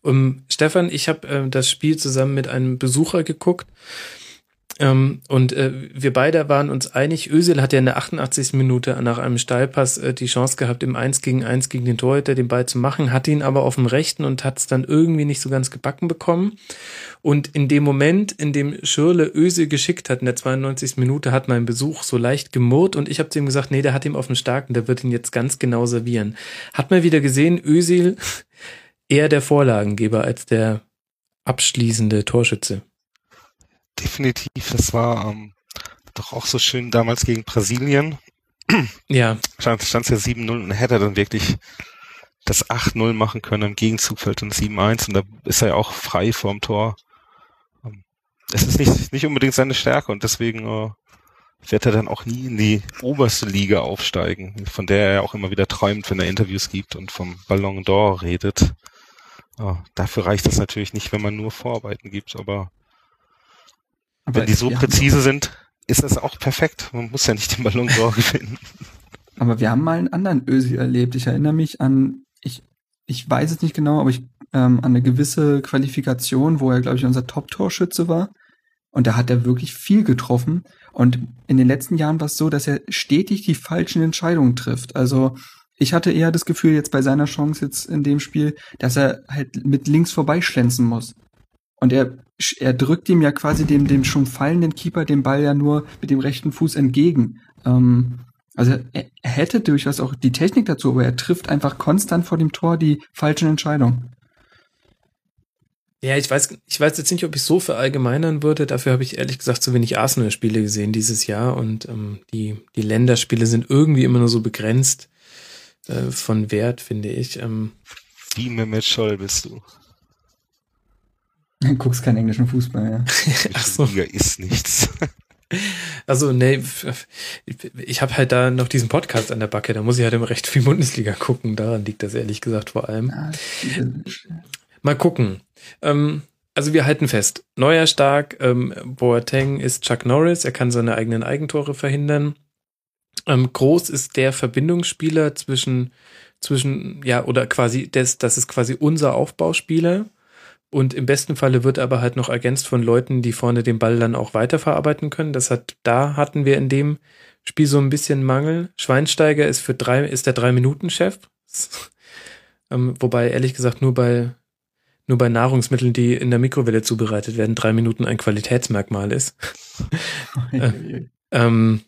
Um, Stefan, ich habe äh, das Spiel zusammen mit einem Besucher geguckt ähm, und äh, wir beide waren uns einig, Özil hat ja in der 88. Minute nach einem Steilpass äh, die Chance gehabt, im 1 gegen 1 gegen den Torhüter den Ball zu machen, hat ihn aber auf dem rechten und hat es dann irgendwie nicht so ganz gebacken bekommen. Und in dem Moment, in dem Schürle Özil geschickt hat, in der 92. Minute, hat mein Besuch so leicht gemurrt und ich habe zu ihm gesagt, nee, der hat ihm auf dem Starken, der wird ihn jetzt ganz genau servieren. Hat mal wieder gesehen, Özil eher der Vorlagengeber als der abschließende Torschütze definitiv. Das war ähm, doch auch so schön damals gegen Brasilien. Ja. Stand es ja 7-0 und hätte er dann wirklich das 8-0 machen können. Im Gegenzug fällt dann 7-1 und da ist er ja auch frei vorm Tor. Ähm, es ist nicht, nicht unbedingt seine Stärke und deswegen äh, wird er dann auch nie in die oberste Liga aufsteigen, von der er ja auch immer wieder träumt, wenn er Interviews gibt und vom Ballon d'Or redet. Äh, dafür reicht das natürlich nicht, wenn man nur Vorarbeiten gibt, aber aber Wenn die so präzise sind, ist das auch perfekt. Man muss ja nicht den Ballon d'Or gewinnen. Aber wir haben mal einen anderen Ösi erlebt. Ich erinnere mich an, ich, ich weiß es nicht genau, aber ich ähm, an eine gewisse Qualifikation, wo er, glaube ich, unser Top-Torschütze war. Und da hat er wirklich viel getroffen. Und in den letzten Jahren war es so, dass er stetig die falschen Entscheidungen trifft. Also ich hatte eher das Gefühl jetzt bei seiner Chance jetzt in dem Spiel, dass er halt mit links vorbeischlänzen muss. Und er, er drückt ihm ja quasi dem, dem schon fallenden Keeper den Ball ja nur mit dem rechten Fuß entgegen. Ähm, also er, er hätte durchaus auch die Technik dazu, aber er trifft einfach konstant vor dem Tor die falschen Entscheidungen. Ja, ich weiß, ich weiß jetzt nicht, ob ich so verallgemeinern würde. Dafür habe ich ehrlich gesagt zu wenig Arsenal-Spiele gesehen dieses Jahr und ähm, die, die Länderspiele sind irgendwie immer nur so begrenzt äh, von Wert, finde ich. Ähm, Wie Mehmet Scholl bist du. Du guckst keinen englischen Fußball, ja. Ach so. Liga ist nichts. Also, nee, ich habe halt da noch diesen Podcast an der Backe, da muss ich halt immer recht viel Bundesliga gucken. Daran liegt das ehrlich gesagt vor allem. Mal gucken. Ähm, also wir halten fest. Neuer stark, ähm, Boateng ist Chuck Norris, er kann seine eigenen Eigentore verhindern. Ähm, groß ist der Verbindungsspieler zwischen, zwischen, ja, oder quasi, das, das ist quasi unser Aufbauspieler Und im besten Falle wird aber halt noch ergänzt von Leuten, die vorne den Ball dann auch weiterverarbeiten können. Das hat, da hatten wir in dem Spiel so ein bisschen Mangel. Schweinsteiger ist für drei, ist der Drei-Minuten-Chef. ähm, wobei, ehrlich gesagt, nur bei, nur bei Nahrungsmitteln, die in der Mikrowelle zubereitet werden, drei Minuten ein Qualitätsmerkmal ist. äh, ähm,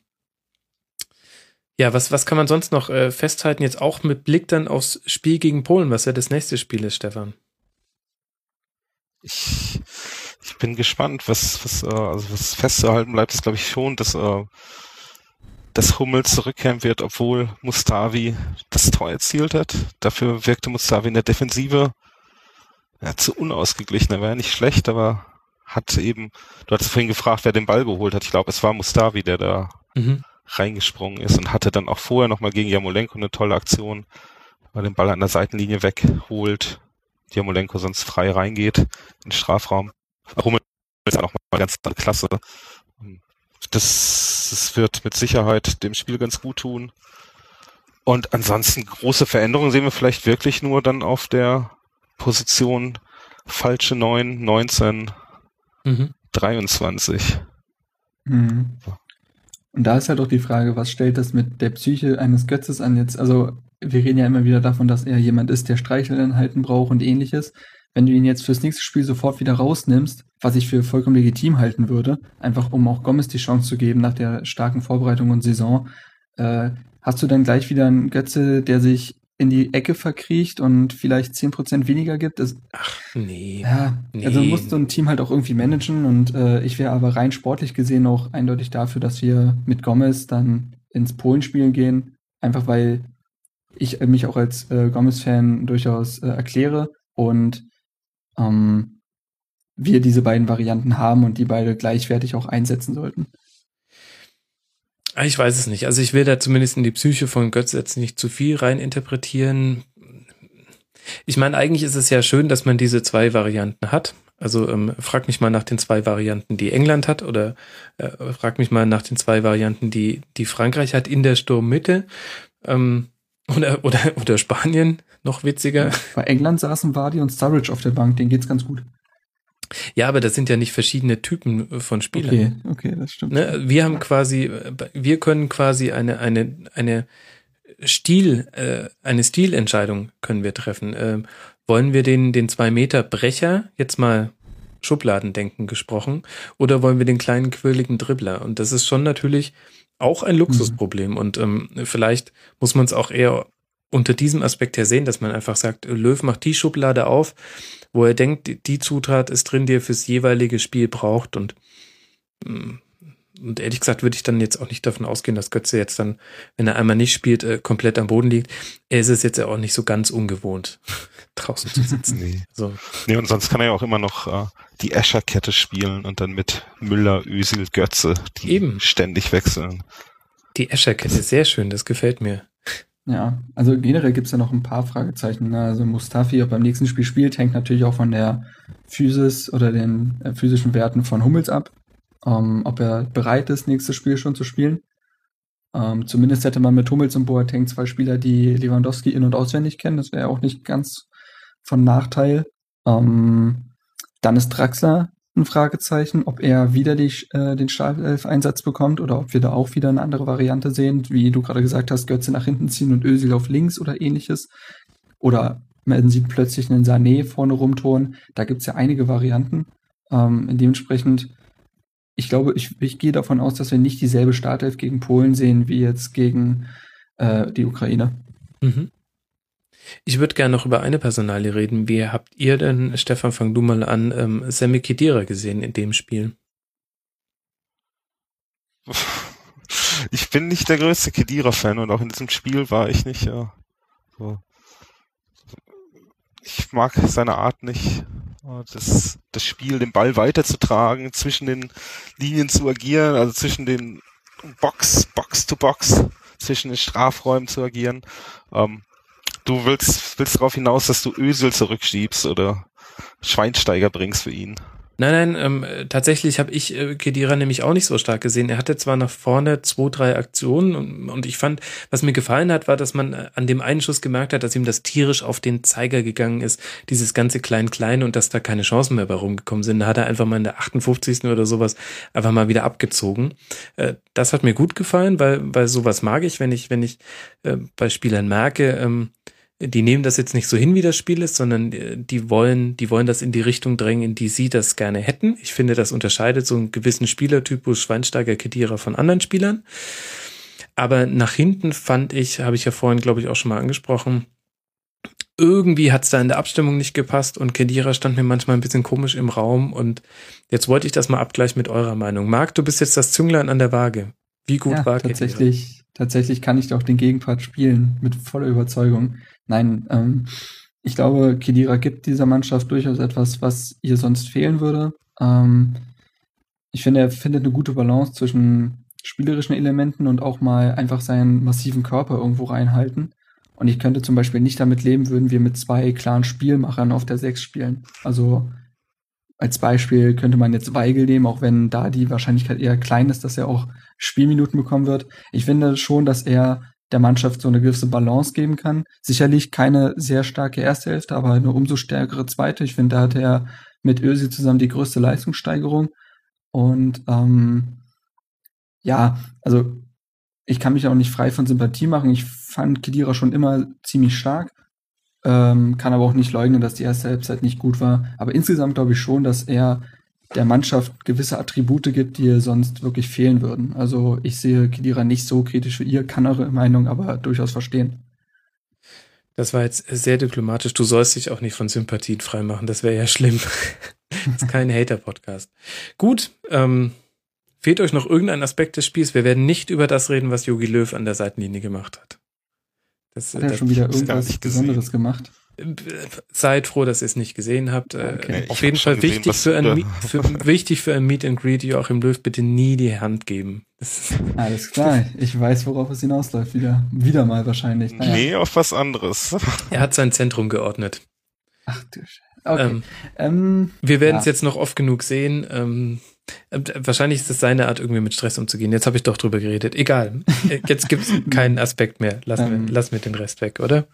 ja, was, was kann man sonst noch äh, festhalten, jetzt auch mit Blick dann aufs Spiel gegen Polen, was ja das nächste Spiel ist, Stefan? Ich, ich bin gespannt, was, was, äh, also was festzuhalten bleibt, ist glaube ich schon, dass, äh, dass Hummels zurückkehren wird, obwohl Mustavi das Tor erzielt hat. Dafür wirkte Mustavi in der Defensive ja, zu unausgeglichen. Er war ja nicht schlecht, aber hat eben, du hattest vorhin gefragt, wer den Ball geholt hat. Ich glaube, es war Mustavi, der da mhm reingesprungen ist und hatte dann auch vorher nochmal gegen Jamolenko eine tolle Aktion, weil den Ball an der Seitenlinie wegholt, Jamolenko sonst frei reingeht in den Strafraum. Rummel ist auch mal ganz klasse. Das, das wird mit Sicherheit dem Spiel ganz gut tun. Und ansonsten große Veränderungen sehen wir vielleicht wirklich nur dann auf der Position falsche 9, 19, mhm. 23. Mhm. Und da ist halt auch die Frage, was stellt das mit der Psyche eines Götzes an jetzt? Also, wir reden ja immer wieder davon, dass er jemand ist, der Streicheleinheiten braucht und ähnliches. Wenn du ihn jetzt fürs nächste Spiel sofort wieder rausnimmst, was ich für vollkommen legitim halten würde, einfach um auch Gomez die Chance zu geben nach der starken Vorbereitung und Saison, äh, hast du dann gleich wieder einen Götze, der sich in die Ecke verkriecht und vielleicht zehn Prozent weniger gibt. Das, Ach, nee. Ja, nee. also musst du ein Team halt auch irgendwie managen und äh, ich wäre aber rein sportlich gesehen auch eindeutig dafür, dass wir mit Gomez dann ins Polenspiel gehen, einfach weil ich mich auch als äh, Gomez-Fan durchaus äh, erkläre und ähm, wir diese beiden Varianten haben und die beide gleichwertig auch einsetzen sollten. Ich weiß es nicht. Also ich will da zumindest in die Psyche von Götz jetzt nicht zu viel rein interpretieren. Ich meine, eigentlich ist es ja schön, dass man diese zwei Varianten hat. Also ähm, frag mich mal nach den zwei Varianten, die England hat, oder äh, frag mich mal nach den zwei Varianten, die, die Frankreich hat in der Sturmmitte. Ähm, oder, oder, oder Spanien, noch witziger. Bei England saßen Vardy und Sturridge auf der Bank, denen geht's ganz gut. Ja, aber das sind ja nicht verschiedene Typen von Spielern. Okay, okay, das stimmt. Ne? Wir haben quasi, wir können quasi eine, eine, eine Stil, äh, eine Stilentscheidung können wir treffen. Äh, wollen wir den, den zwei Meter Brecher jetzt mal Schubladendenken gesprochen oder wollen wir den kleinen quirligen Dribbler? Und das ist schon natürlich auch ein Luxusproblem. Mhm. Und ähm, vielleicht muss man es auch eher unter diesem Aspekt her sehen, dass man einfach sagt, Löw macht die Schublade auf wo er denkt, die Zutat ist drin, die er fürs jeweilige Spiel braucht und mm, und ehrlich gesagt würde ich dann jetzt auch nicht davon ausgehen, dass Götze jetzt dann, wenn er einmal nicht spielt, äh, komplett am Boden liegt. Er ist es jetzt ja auch nicht so ganz ungewohnt, draußen zu sitzen. nee. So. nee, und sonst kann er ja auch immer noch äh, die Escher-Kette spielen und dann mit Müller, Ösil, Götze, die Eben. ständig wechseln. Die Escher-Kette, sehr schön, das gefällt mir. Ja, also generell gibt es ja noch ein paar Fragezeichen. Ne? Also Mustafi, ob beim nächsten Spiel spielt, hängt natürlich auch von der Physis oder den äh, physischen Werten von Hummels ab. Ähm, ob er bereit ist, nächstes Spiel schon zu spielen. Ähm, zumindest hätte man mit Hummels und Boateng zwei Spieler, die Lewandowski in- und auswendig kennen. Das wäre auch nicht ganz von Nachteil. Ähm, dann ist Draxler ein Fragezeichen, ob er wieder die, äh, den Startelf-Einsatz bekommt oder ob wir da auch wieder eine andere Variante sehen, wie du gerade gesagt hast, Götze nach hinten ziehen und Özil auf links oder ähnliches. Oder man sieht plötzlich einen Sané vorne rumtoren. Da gibt's ja einige Varianten. Ähm, dementsprechend, ich glaube, ich, ich gehe davon aus, dass wir nicht dieselbe Startelf gegen Polen sehen wie jetzt gegen äh, die Ukraine. Mhm. Ich würde gerne noch über eine Personalie reden. Wie habt ihr denn, Stefan, fang du mal an, ähm, Sammy Kedira gesehen in dem Spiel? Ich bin nicht der größte Kedira-Fan und auch in diesem Spiel war ich nicht. Ja, so. Ich mag seine Art nicht, das, das Spiel, den Ball weiterzutragen, zwischen den Linien zu agieren, also zwischen den Box, Box to Box, zwischen den Strafräumen zu agieren. Ähm, du willst, willst darauf hinaus, dass du Ösel zurückschiebst oder Schweinsteiger bringst für ihn. Nein, nein, ähm, tatsächlich habe ich äh, Kedira nämlich auch nicht so stark gesehen. Er hatte zwar nach vorne zwei, drei Aktionen und, und ich fand, was mir gefallen hat, war, dass man äh, an dem einen Schuss gemerkt hat, dass ihm das tierisch auf den Zeiger gegangen ist, dieses ganze Klein-Klein und dass da keine Chancen mehr bei rumgekommen sind. Da hat er einfach mal in der 58. oder sowas einfach mal wieder abgezogen. Äh, das hat mir gut gefallen, weil, weil sowas mag ich, wenn ich, wenn ich äh, bei Spielern merke, ähm, die nehmen das jetzt nicht so hin, wie das Spiel ist, sondern äh, die wollen, die wollen das in die Richtung drängen, in die sie das gerne hätten. Ich finde, das unterscheidet so einen gewissen Spielertypus Schweinsteiger, Kedira von anderen Spielern. Aber nach hinten fand ich, habe ich ja vorhin, glaube ich, auch schon mal angesprochen, irgendwie hat es da in der Abstimmung nicht gepasst und Kedira stand mir manchmal ein bisschen komisch im Raum und jetzt wollte ich das mal abgleichen mit eurer Meinung. Marc, du bist jetzt das Zünglein an der Waage. Wie gut ja, war tatsächlich, Kedira? Tatsächlich kann ich auch den Gegenpart spielen mit voller Überzeugung. Nein, ähm, ich glaube, Kedira gibt dieser Mannschaft durchaus etwas, was ihr sonst fehlen würde. Ähm, ich finde, er findet eine gute Balance zwischen spielerischen Elementen und auch mal einfach seinen massiven Körper irgendwo reinhalten. Und ich könnte zum Beispiel nicht damit leben, würden wir mit zwei klaren Spielmachern auf der Sechs spielen. Also als Beispiel könnte man jetzt Weigel nehmen, auch wenn da die Wahrscheinlichkeit eher klein ist, dass er auch Spielminuten bekommen wird. Ich finde schon, dass er der Mannschaft so eine gewisse Balance geben kann. Sicherlich keine sehr starke erste Hälfte, aber eine umso stärkere zweite. Ich finde, da hat er mit Ösi zusammen die größte Leistungssteigerung. Und ähm, ja, also ich kann mich auch nicht frei von Sympathie machen. Ich fand Kedira schon immer ziemlich stark. Ähm, kann aber auch nicht leugnen, dass die erste Halbzeit nicht gut war. Aber insgesamt glaube ich schon, dass er der Mannschaft gewisse Attribute gibt, die ihr sonst wirklich fehlen würden. Also ich sehe Kedira nicht so kritisch wie ihr, kann eure Meinung aber durchaus verstehen. Das war jetzt sehr diplomatisch. Du sollst dich auch nicht von Sympathien freimachen. Das wäre ja schlimm. das ist kein Hater-Podcast. Gut, ähm, fehlt euch noch irgendein Aspekt des Spiels? Wir werden nicht über das reden, was Jogi Löw an der Seitenlinie gemacht hat. Das, hat er schon wieder irgendwas Besonderes gemacht? seid froh, dass ihr es nicht gesehen habt. Okay. Auf jeden Fall gesehen, wichtig, für ein, für, wichtig für ein Meet and Greet Joachim Löw bitte nie die Hand geben. Alles klar, ich weiß, worauf es hinausläuft. Wieder, wieder mal wahrscheinlich. Naja. Nee, auf was anderes. Er hat sein Zentrum geordnet. Ach du Okay. Ähm, ähm, wir werden es ja. jetzt noch oft genug sehen. Ähm, äh, wahrscheinlich ist es seine Art, irgendwie mit Stress umzugehen. Jetzt habe ich doch drüber geredet. Egal. Jetzt gibt es keinen Aspekt mehr. Lass, ähm, mir, lass mir den Rest weg, oder?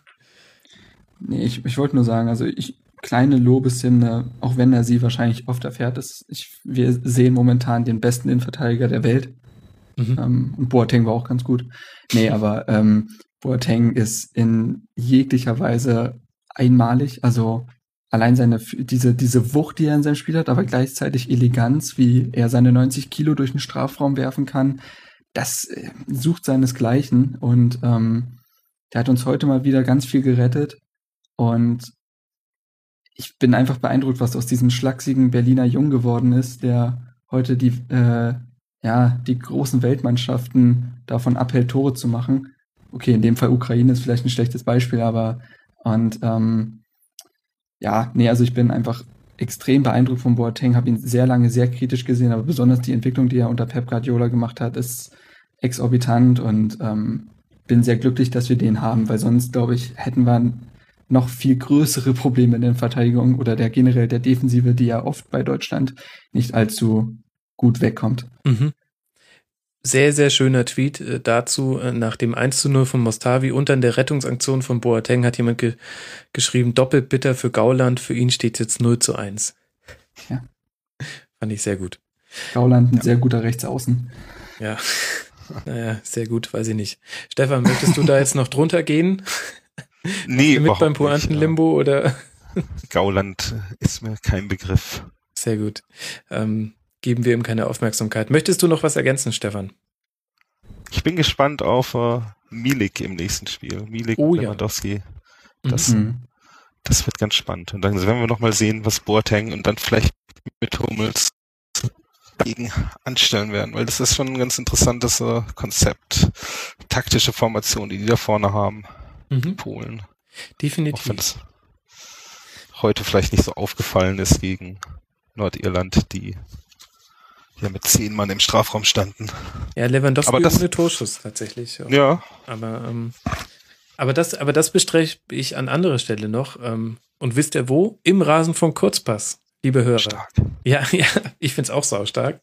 Nee, ich, ich wollte nur sagen, also ich, kleine Lobeshymne, auch wenn er sie wahrscheinlich oft erfährt, ist, ich, wir sehen momentan den besten Innenverteidiger der Welt. Mhm. Ähm, und Boateng war auch ganz gut. Nee, aber ähm, Boateng ist in jeglicher Weise einmalig. Also allein seine diese diese Wucht, die er in seinem Spiel hat, aber gleichzeitig Eleganz, wie er seine 90 Kilo durch den Strafraum werfen kann, das äh, sucht seinesgleichen. Und ähm, der hat uns heute mal wieder ganz viel gerettet. Und ich bin einfach beeindruckt, was aus diesem schlachsigen Berliner Jung geworden ist, der heute die, äh, ja, die großen Weltmannschaften davon abhält, Tore zu machen. Okay, in dem Fall Ukraine ist vielleicht ein schlechtes Beispiel, aber und ähm, ja, nee, also ich bin einfach extrem beeindruckt von Boateng, habe ihn sehr lange sehr kritisch gesehen, aber besonders die Entwicklung, die er unter Pep Guardiola gemacht hat, ist exorbitant und ähm, bin sehr glücklich, dass wir den haben, weil sonst, glaube ich, hätten wir noch viel größere Probleme in der Verteidigung oder der generell der Defensive, die ja oft bei Deutschland nicht allzu gut wegkommt. Mhm. Sehr, sehr schöner Tweet äh, dazu. Äh, nach dem 1 zu 0 von Mostavi und dann der Rettungsaktion von Boateng hat jemand ge geschrieben, doppelt bitter für Gauland, für ihn steht jetzt 0 zu 1. Ja. Fand ich sehr gut. Gauland ein ja. sehr guter Rechtsaußen. Ja. Naja, sehr gut, weiß ich nicht. Stefan, möchtest du da jetzt noch drunter gehen? Nee, mit beim Pointenlimbo oder? Gauland ist mir kein Begriff. Sehr gut. Ähm, geben wir ihm keine Aufmerksamkeit. Möchtest du noch was ergänzen, Stefan? Ich bin gespannt auf äh, Milik im nächsten Spiel. Milik, oh, Lewandowski. Ja. Das, mhm. das wird ganz spannend. Und dann werden wir noch mal sehen, was Boateng und dann vielleicht mit Hummels gegen anstellen werden, weil das ist schon ein ganz interessantes äh, Konzept. Taktische Formation, die die da vorne haben mhm. Polen. Definitiv. Auch wenn es heute vielleicht nicht so aufgefallen ist gegen Nordirland, die ja mit zehn Mann im Strafraum standen. Ja, Lewandowski aber das, ohne Torschuss tatsächlich. Ja. ja. Aber, ähm, aber das, aber das bestreche ich an anderer Stelle noch. Ähm, und wisst ihr wo? Im Rasen vom Kurzpass. liebe Hörer. Stark. Ja, ja, ich find's auch saustark.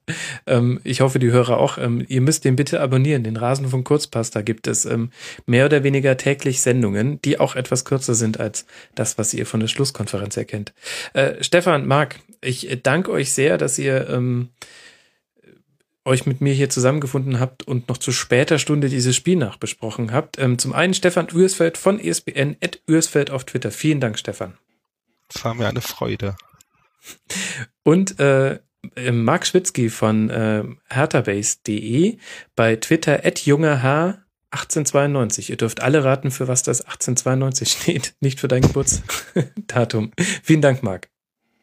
Ähm, ich hoffe, die Hörer auch. Ähm, ihr müsst den bitte abonnieren, den Rasen von Kurzpass. Da gibt es ähm, mehr oder weniger täglich Sendungen, die auch etwas kürzer sind als das, was ihr von der Schlusskonferenz erkennt. Äh, Stefan, Marc, ich danke euch sehr, dass ihr ähm, euch mit mir hier zusammengefunden habt und noch zu später Stunde dieses Spiel nachbesprochen habt. Ähm, zum einen Stefan Ürsfeld von ESPN, at Ürsfeld auf Twitter. Vielen Dank, Stefan. Das war mir eine Freude. Und äh, äh, Marc Schwitzky von äh, herterbase.de bei Twitter at jungerh 1892. Ihr dürft alle raten, für was das 1892 steht, nicht für dein Geburtsdatum. Vielen Dank, Marc.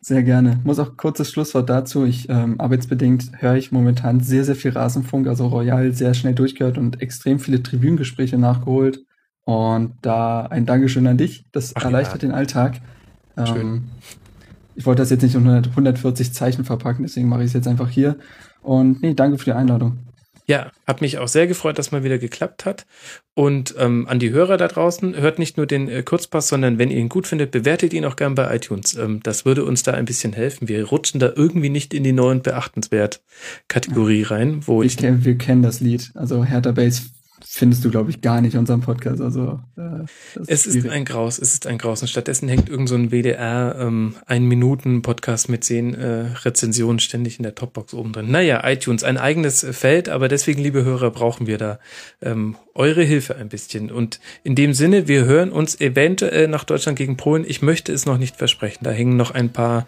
Sehr gerne. Muss auch kurzes Schlusswort dazu. Ich ähm, arbeitsbedingt höre ich momentan sehr, sehr viel Rasenfunk, also Royal sehr schnell durchgehört und extrem viele Tribünengespräche nachgeholt. Und da ein Dankeschön an dich. Das Ach, erleichtert ja. den Alltag. Schön. Ähm, ich wollte das jetzt nicht in 100, 140 Zeichen verpacken, deswegen mache ich es jetzt einfach hier. Und nee, danke für die Einladung. Ja, hat mich auch sehr gefreut, dass mal wieder geklappt hat. Und ähm, an die Hörer da draußen, hört nicht nur den äh, Kurzpass, sondern wenn ihr ihn gut findet, bewertet ihn auch gern bei iTunes. Ähm, das würde uns da ein bisschen helfen. Wir rutschen da irgendwie nicht in die neuen beachtenswert Kategorie rein, wo Wir, ich kennen, wir kennen das Lied. Also Hertha Base findest du, glaube ich, gar nicht in unserem Podcast. Also äh, Es ist schwierig. ein Graus, es ist ein Graus. Und stattdessen hängt irgend so ein WDR ähm, ein Minuten Podcast mit zehn äh, Rezensionen ständig in der Topbox oben drin. Naja, iTunes, ein eigenes Feld, aber deswegen, liebe Hörer, brauchen wir da ähm, eure Hilfe ein bisschen. Und in dem Sinne, wir hören uns eventuell nach Deutschland gegen Polen. Ich möchte es noch nicht versprechen. Da hängen noch ein paar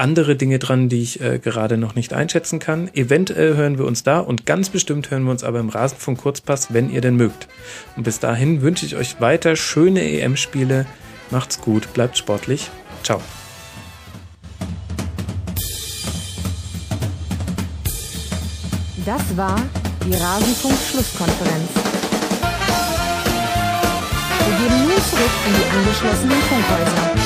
andere Dinge dran, die ich äh, gerade noch nicht einschätzen kann. Eventuell hören wir uns da und ganz bestimmt hören wir uns aber im Rasenfunk Kurzpass, wenn ihr denn mögt. Und bis dahin wünsche ich euch weiter schöne EM-Spiele. Macht's gut, bleibt sportlich. Ciao. Das war die Rasenfunk-Schlusskonferenz. Wir gehen nun zurück in die angeschlossenen Funkhäuser.